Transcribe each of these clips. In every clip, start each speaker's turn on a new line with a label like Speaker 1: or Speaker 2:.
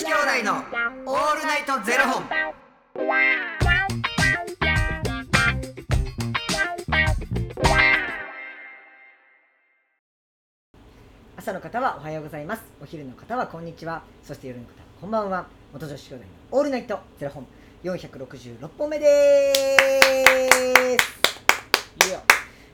Speaker 1: 子兄弟のオールナイトゼロ本。
Speaker 2: 朝の方はおはようございます。お昼の方はこんにちは。そして夜の方はこんばんは。元女子兄弟のオールナイトゼロ本。466本目です。いいよ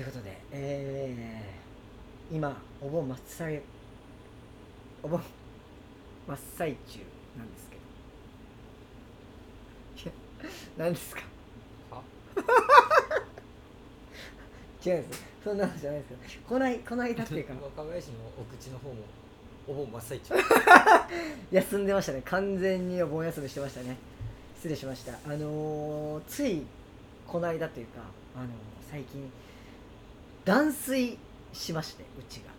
Speaker 2: ということで、えー今お盆真っ最お盆真っ最中なんですけど。い や何ですか？
Speaker 3: は？
Speaker 2: 違うんです。そんな話じゃないですけど。こないこないだっていうか。
Speaker 3: 若林のお口の方もお盆真っ最中。
Speaker 2: 休んでましたね。完全にお盆休みしてましたね。失礼しました。あのーついこの間というか、あのー最近断水しましてうちが。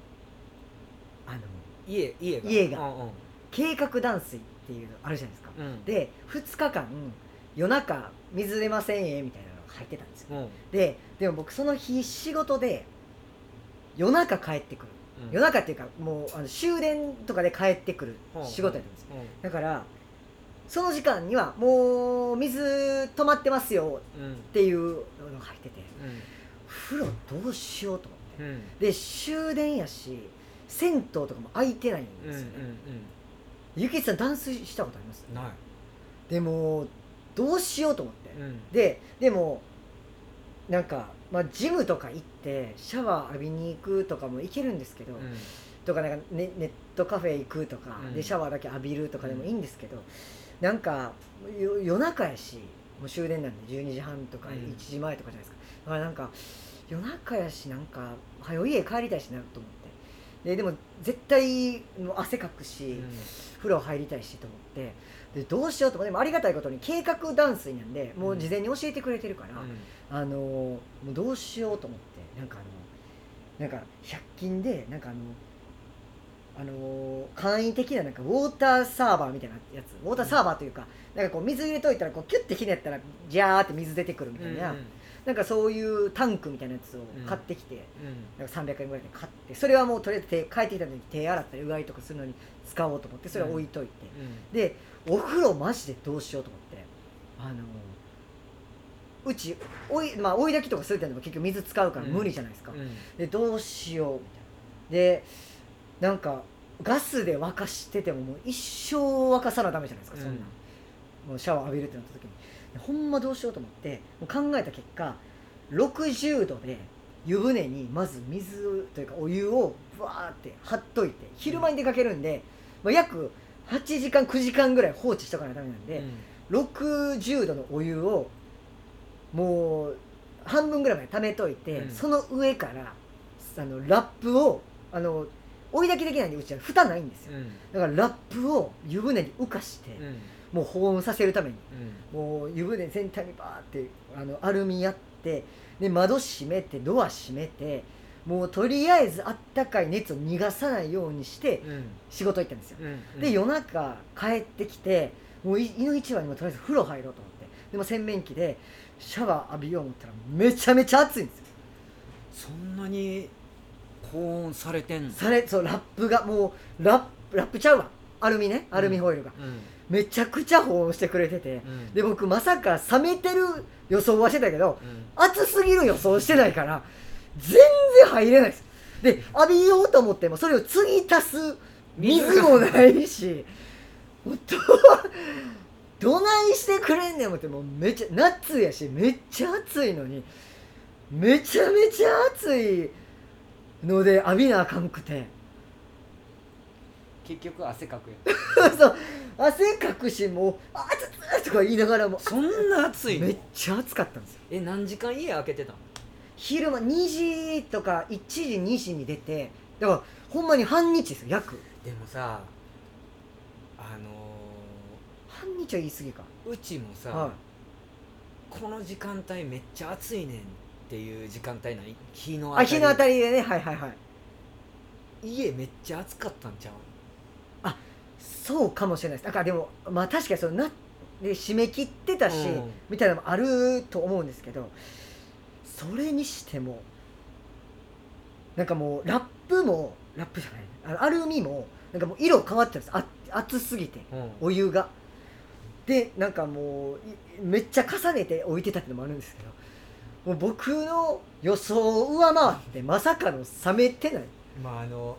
Speaker 2: あの
Speaker 3: 家家が？
Speaker 2: 家が。
Speaker 3: うんうん。
Speaker 2: 計画断水っていうのあるじゃないですか。
Speaker 3: うん。
Speaker 2: で2日間夜中水出ませんえみたいなのが入ってたんですよ。
Speaker 3: うん。
Speaker 2: ででも僕その日仕事で夜中帰ってくる。
Speaker 3: うん。
Speaker 2: 夜中っていうかもうあの終電とかで帰ってくる仕事やったんですよ。
Speaker 3: う
Speaker 2: だからその時間にはもう水止まってますよ
Speaker 3: んうん。
Speaker 2: っていうのが入ってて。
Speaker 3: うん
Speaker 2: 風呂どうしようと思って。
Speaker 3: うん。
Speaker 2: で終電やし銭湯とかも空いてないん
Speaker 3: うんうん
Speaker 2: ですよね、ゆきさん断水したことあります？
Speaker 3: うんない。
Speaker 2: でもどうしようと思って、
Speaker 3: うん。
Speaker 2: ででもなんか、まあ、ジムとか行ってシャワー浴びに行くとかも行けるんですけど、
Speaker 3: うん。
Speaker 2: とかなんかネネットカフェ行くとか、
Speaker 3: うん。
Speaker 2: でシャワーだけ浴びるとかでもいいんですけど、なんかよ夜中やしもう終電なんで12時半とか
Speaker 3: うん。
Speaker 2: 1時前とかじゃないですか、だからなんか夜中やしなんか早い家帰りたいしなと思って。ででも絶対もう汗かくし、風呂入りたいしと思って。でどうしようと思ってでもありがたいことに計画断水なんでもう事前に教えてくれてるから、あのもうどうしようと思って。なんかあのなんか100均でなんかあのあの簡易的ななんかウォーターサーバーみたいなやつ。ウォーターサーバーというか、なんかこう水入れといたらこうキュッてひねったらジャーって水出てくるみたいな、なんかそういうタンクみたいなやつを買ってきて、なんか300円ぐらいで買ってそれはもうとりあえず手帰ってきた時に手洗ったりうがいとかするのに使おうと思ってそれは置いといて、でお風呂マジでどうしようと思ってあのうち追い,、まあ、追い炊きとかするってのも結局水使うから無理じゃないですか、でどうしようみたいな。でなんかガスで沸かしててももう一生沸かさなダメじゃないですか、そんな。ん。もうシャワー浴びるってなった時にほんまどうしようと思ってもう考えた結果60度で湯船にまず水というかお湯をブワーって張っといて昼間に出かけるんで、まあ、約8時間9時間ぐらい放置しとかないとダメなんで、60度のお湯をもう半分ぐらいまで溜めといて、
Speaker 3: うん。
Speaker 2: その上からあのラップをあの追い炊きできないんでうちは。蓋ないんですよ。だからラップを湯船に浮かして、もう保温させるために。もう湯船全体にバーってあのアルミやってで窓閉めてドア閉めてもうとりあえずあったかい熱を逃がさないようにして仕事行ったんですよ。で夜中帰ってきてもうい胃の一番にもとりあえず風呂入ろうと思って。でも洗面器でシャワー浴びよう思ったらめちゃめちゃ暑いんですよ。
Speaker 3: そんなに高温されてんの？
Speaker 2: されそうラップがもうラップラップちゃうわ。アルミね。アルミホイルが、めちゃくちゃ保温してくれてて、で僕まさか冷めてる予想はしてたけど暑すぎる予想してないから全然入れないです。で浴びようと思ってもそれを次足す水もないしもうどどないしてくれんねん思ってもうめっちゃ夏やしめっちゃ暑いのにめちゃめちゃ暑いので浴びなあかんくて
Speaker 3: 結局汗かくやん。
Speaker 2: そう。汗かくしもう「あつつ」とか言いながらも。
Speaker 3: そんな暑いの？
Speaker 2: めっちゃ暑かったんですよ。
Speaker 3: え何時間家開けてたの？
Speaker 2: 昼間2時とか1時2時に出てだからほんまに半日ですよ約。
Speaker 3: でもさあの
Speaker 2: 半日は言い過ぎか。
Speaker 3: うちもさ、
Speaker 2: は
Speaker 3: この時間帯めっちゃ暑いねんっていう時間帯ない？日の
Speaker 2: いあ日の当た
Speaker 3: り
Speaker 2: りでね。はいはいはい。
Speaker 3: 家めっちゃ暑かったんちゃう？
Speaker 2: そうかもしれないです。だからでもまあ確かにそのなで締め切ってたし、
Speaker 3: うん。
Speaker 2: みたいなのもあると思うんですけどそれにしてもなんかもうラップもラップじゃない。アルミもなんかもう色変わってたんです。あ熱すぎて
Speaker 3: うん。
Speaker 2: お湯が。でなんかもういめっちゃ重ねて置いてたってのもあるんですけどもう僕の予想を上回ってまさかの冷めてない。
Speaker 3: まああの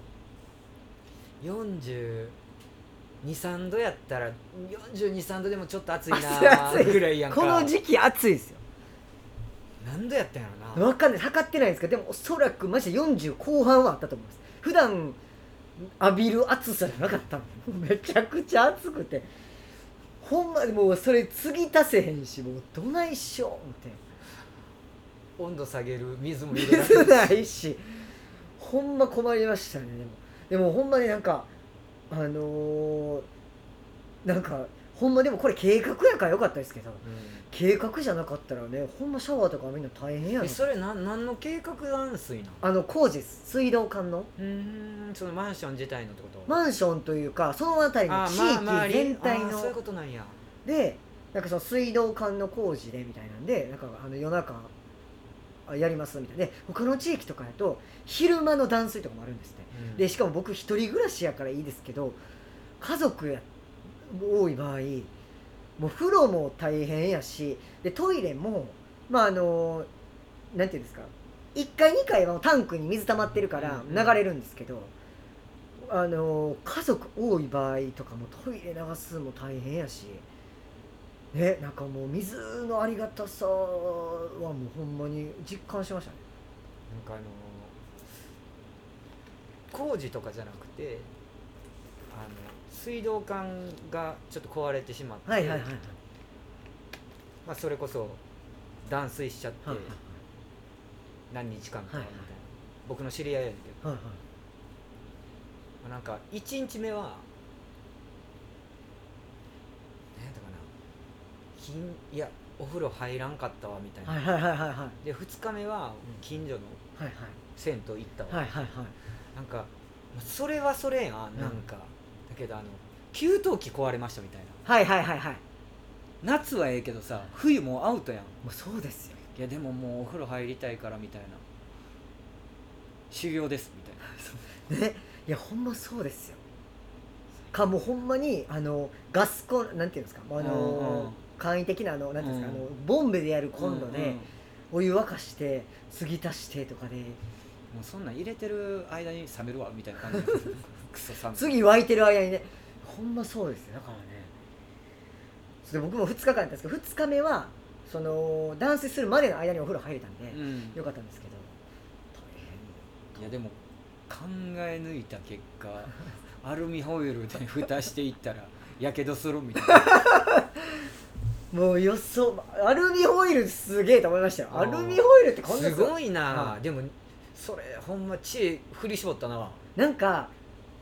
Speaker 3: 423度やったら423度でもちょっと暑いなぐらいやんか。
Speaker 2: この時期暑いですよ。
Speaker 3: 何度やったんやろな？
Speaker 2: わかんない。測ってないんですけどでもおそらくマジで40後半はあったと思います。普段浴びる暑さじゃなかったの。めちゃくちゃ暑くて。ほんまにもうそれ継ぎ足せへんしもうどないしよう思って。
Speaker 3: 温度下げる水も入れな
Speaker 2: いし。ほんま困りましたね。でもでもほんまになんかあのーなんかほんまでもこれ計画やからよかったですけど計画じゃなかったらねほんまシャワーとかみんな大変やな
Speaker 3: えそれなん何の計画断水なの
Speaker 2: あの工事水道管の。
Speaker 3: うーんそのマンション自体のってこと？
Speaker 2: マンションというかその辺りの
Speaker 3: あ
Speaker 2: 地域全体
Speaker 3: あそういう
Speaker 2: の
Speaker 3: ことなんや。
Speaker 2: でなんかその水道管の工事でみたいなんでなんかあの夜中あやりますみたいな。で他の地域とかだと昼間の断水とかもあるんですって。
Speaker 3: うん。
Speaker 2: でしかも僕一人暮らしやからいいですけど家族や多い場合もう風呂も大変やしでトイレもまああのなんていうんですか1階2階はタンクに水溜まってるから
Speaker 3: うん。
Speaker 2: 流れるんですけど、あの家族多い場合とかもトイレ流すのも大変やしねなんかもう水のありがたさはもうほんまに実感しましたね。
Speaker 3: なんかあの工事とかじゃなくてあの水道管がちょっと壊れてしまって、
Speaker 2: はいはいはいはい。
Speaker 3: まあ、それこそ断水しちゃって
Speaker 2: はいはい
Speaker 3: 何日間かみたいな、
Speaker 2: はいはい。
Speaker 3: 僕の知り合いやねんけど、
Speaker 2: はいはい。
Speaker 3: まあなんか1日目は何やったかな金いやお風呂入らんかったわみたいな、
Speaker 2: はいはいはいはいはい。
Speaker 3: で2日目は近所の
Speaker 2: はい
Speaker 3: 銭湯行ったわ、
Speaker 2: はいはいはい。
Speaker 3: なんかそれはそれやんなんか、だけどあの給湯器壊れましたみたいな。
Speaker 2: はいはいはいはい。
Speaker 3: 夏はええけどさ冬もうアウトやん。
Speaker 2: もうそうですよ。
Speaker 3: いやでももうお風呂入りたいからみたいな。修行ですみたいな。
Speaker 2: ね。いやほんまそうですよ。かもうほんまにあのガスコンなんていうんですかあの、
Speaker 3: うんうん
Speaker 2: 簡易的なあのなんていうんですか、
Speaker 3: うん。
Speaker 2: あのボンベでやるコンロでお湯沸かして継ぎ足してとかで。
Speaker 3: うそんなん入れてる間に冷めるわみたいな感じ。クソ寒い。
Speaker 2: 次沸いてる間にね。ほんまそうですよだからね。それで僕も2日間やったんですけど2日目はその断水するまでの間にお風呂入れたんで、
Speaker 3: うん。
Speaker 2: よかったんですけど。大
Speaker 3: いやでも考え抜いた結果 アルミホイルで蓋していったらやけどするみたいな。
Speaker 2: 変 もう予想アルミホイルすげえと思いましたよ。アルミホイルってこんな
Speaker 3: すごい。な、
Speaker 2: は
Speaker 3: でもそれほんま知恵振り絞ったな。
Speaker 2: なんか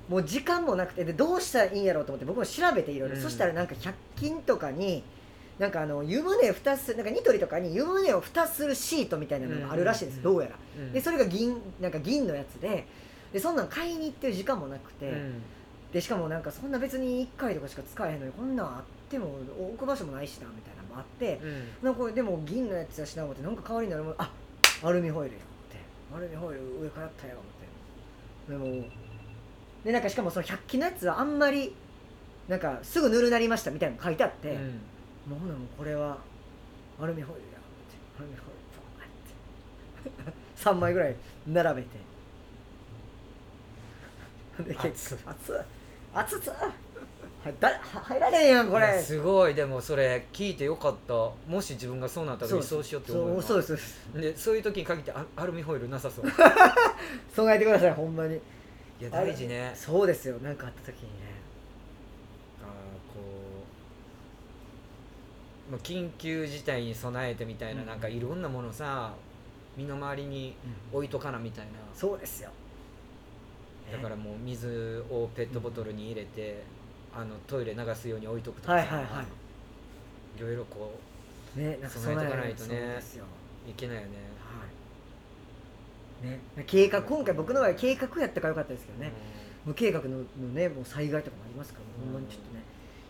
Speaker 2: もう時間もなくてでどうしたらいいんやろうと思って僕も調べていろいろ、
Speaker 3: うん。
Speaker 2: そしたらなんか100均とかになんかあの湯船蓋すなんかニトリとかに湯船を蓋するシートみたいなのがあるらしいです、
Speaker 3: うん。
Speaker 2: どうやら。
Speaker 3: うん。
Speaker 2: でそれが銀なんか銀のやつででそんなん買いに行ってる時間もなくて、
Speaker 3: うん
Speaker 2: でしかもなんかそんな別に1回とかしか使えへんのにこんなんあっても置く場所もないしなみたいなのもあって
Speaker 3: うん。
Speaker 2: なんかこれでも銀のやつやしな思ってなんか代わりになるものあアルミホイルや思って。アルミホイル上からやったよ思って。でもでなんかしかもその100均のやつはあんまりなんかすぐぬるなりましたみたいなの書いてあって、
Speaker 3: うん。
Speaker 2: もうほなもうこれはアルミホイルや思って。アルミホイルバーって。3枚ぐらい並べて。で結構熱っ熱っ。熱っはだは入られんやんこれ。
Speaker 3: すごい。でもそれ聞いてよかった。もし自分がそうなったらそうしようって思う
Speaker 2: そうそうですそうで
Speaker 3: そういう時に限ってアアルミホイルなさそう。い
Speaker 2: 備えてくださいほんまに。
Speaker 3: や大事ね。
Speaker 2: そうですよ何かあった時にね。
Speaker 3: あーこうまあ緊急事態に備えてみたいな、
Speaker 2: うん。
Speaker 3: なんかいろんなものさ身の回りに置いとかなみたいな、
Speaker 2: そうですよ
Speaker 3: だからもう水をペットボトルに入れてあのトイレ流すように置いとくとかさ。
Speaker 2: はいはいはい。
Speaker 3: いろいろこ
Speaker 2: ねなんか
Speaker 3: 備えとかないとねいけないよね。
Speaker 2: はい。ね計画今回僕の場合計画やったからよかったですけどね、無計画ののねもう災害とかもありますから、
Speaker 3: うん。
Speaker 2: ほんまにちょっとね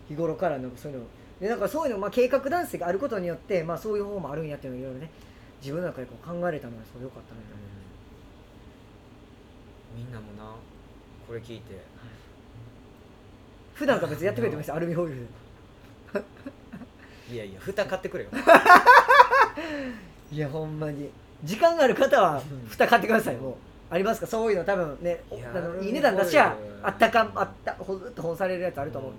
Speaker 2: 日頃からなんかそういうのでだからそういうの、まあ、計画男性があることによって、まあ、そういう方もあるんやっていうのをいろいろね自分の中でこう考えれたのはすごい良かったなと思います。
Speaker 3: みんなもなこれ聞いて。
Speaker 2: 普段から別にやってくれてました？アルミホイルで。
Speaker 3: いやいや蓋買ってくれよ。
Speaker 2: いやほんまに。時間がある方は
Speaker 3: うん。
Speaker 2: 蓋買ってください。もう。ありますか？そういうの多分ねあのいい値段出しゃあったかあったほずっと本されるやつあると思う、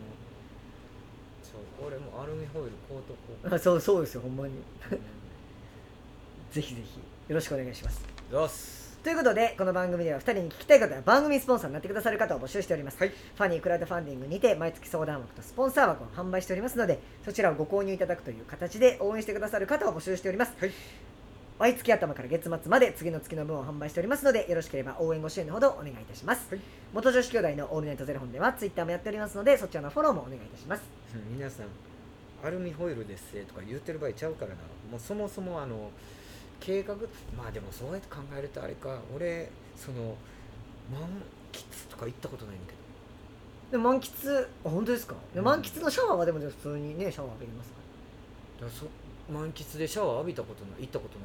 Speaker 3: そう俺もアルミホイル買うとこ。
Speaker 2: あそうそうですよほんまに。
Speaker 3: う
Speaker 2: ぜひぜひよろしくお願いします。
Speaker 3: よし
Speaker 2: ということでこの番組では2人に聞きたいことや番組スポンサーになってくださる方を募集しております、
Speaker 3: はい。
Speaker 2: ファニークラウドファンディングにて毎月相談枠とスポンサー枠を販売しておりますのでそちらをご購入いただくという形で応援してくださる方を募集しております、
Speaker 3: はい。
Speaker 2: 毎月頭から月末まで次の月の分を販売しておりますのでよろしければ応援ご支援のほどお願いいたします、
Speaker 3: はい。
Speaker 2: 元女子兄弟のオールナイトゼロ本ではツイッターもやっておりますのでそちらのフォローもお願いいたします。
Speaker 3: うん皆さんアルミホイルですとか言ってる場合ちゃうからな。もうそもそもあの計画まあでもそうやって考えるとあれか。俺その満喫とか行ったことないんだけど。
Speaker 2: でも満喫あ本当ですか、で
Speaker 3: うん。
Speaker 2: 満喫のシャワーはでも普通にねシャワー浴びれますか？
Speaker 3: らそ満喫でシャワー浴びたことない行ったこと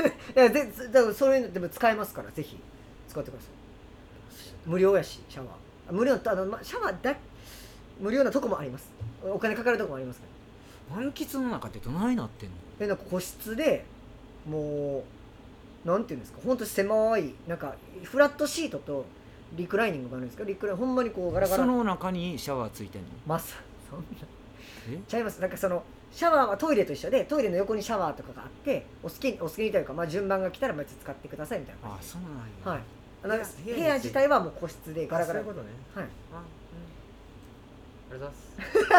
Speaker 3: ない
Speaker 2: ら いやでだからそういうのでも使えますからぜひ。使ってください。無料やしシャワー。あ無料とあのまシャワーだ無料なとこもあります。お金かかるとこもありますから。
Speaker 3: 満喫の中ってどないなってんの？
Speaker 2: でなんか個室でもうなんていうんですかほんと狭いなんかフラットシートとリクライニングがあるんですけどリクライほんまにこうガラガラ。
Speaker 3: その中にシャワーついてんの？
Speaker 2: まさそんな。
Speaker 3: え？
Speaker 2: ちゃいます？なんかそのシャワーはトイレと一緒でトイレの横にシャワーとかがあってお好きにお好きにというか、まあ、順番が来たら別に使ってくださいみたいな。感じ
Speaker 3: あそうなんや。
Speaker 2: はい。あの
Speaker 3: 部
Speaker 2: 屋自体はもう個室でガラガラ。
Speaker 3: あそういうことね。
Speaker 2: はい、
Speaker 3: あうん。ありがとう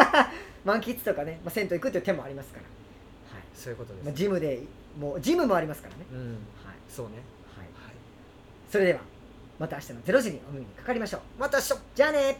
Speaker 3: ございます。
Speaker 2: 満喫とかね、まあ、銭湯行くっていう手もありますから、はい。
Speaker 3: そういうことです、
Speaker 2: まあ、ジムでもうジムもありますからね、
Speaker 3: うん。
Speaker 2: はい。
Speaker 3: そうね。
Speaker 2: はい、
Speaker 3: はい。
Speaker 2: それではまた明日の0時にお耳にかかりましょう。
Speaker 3: また明日。
Speaker 2: じゃあね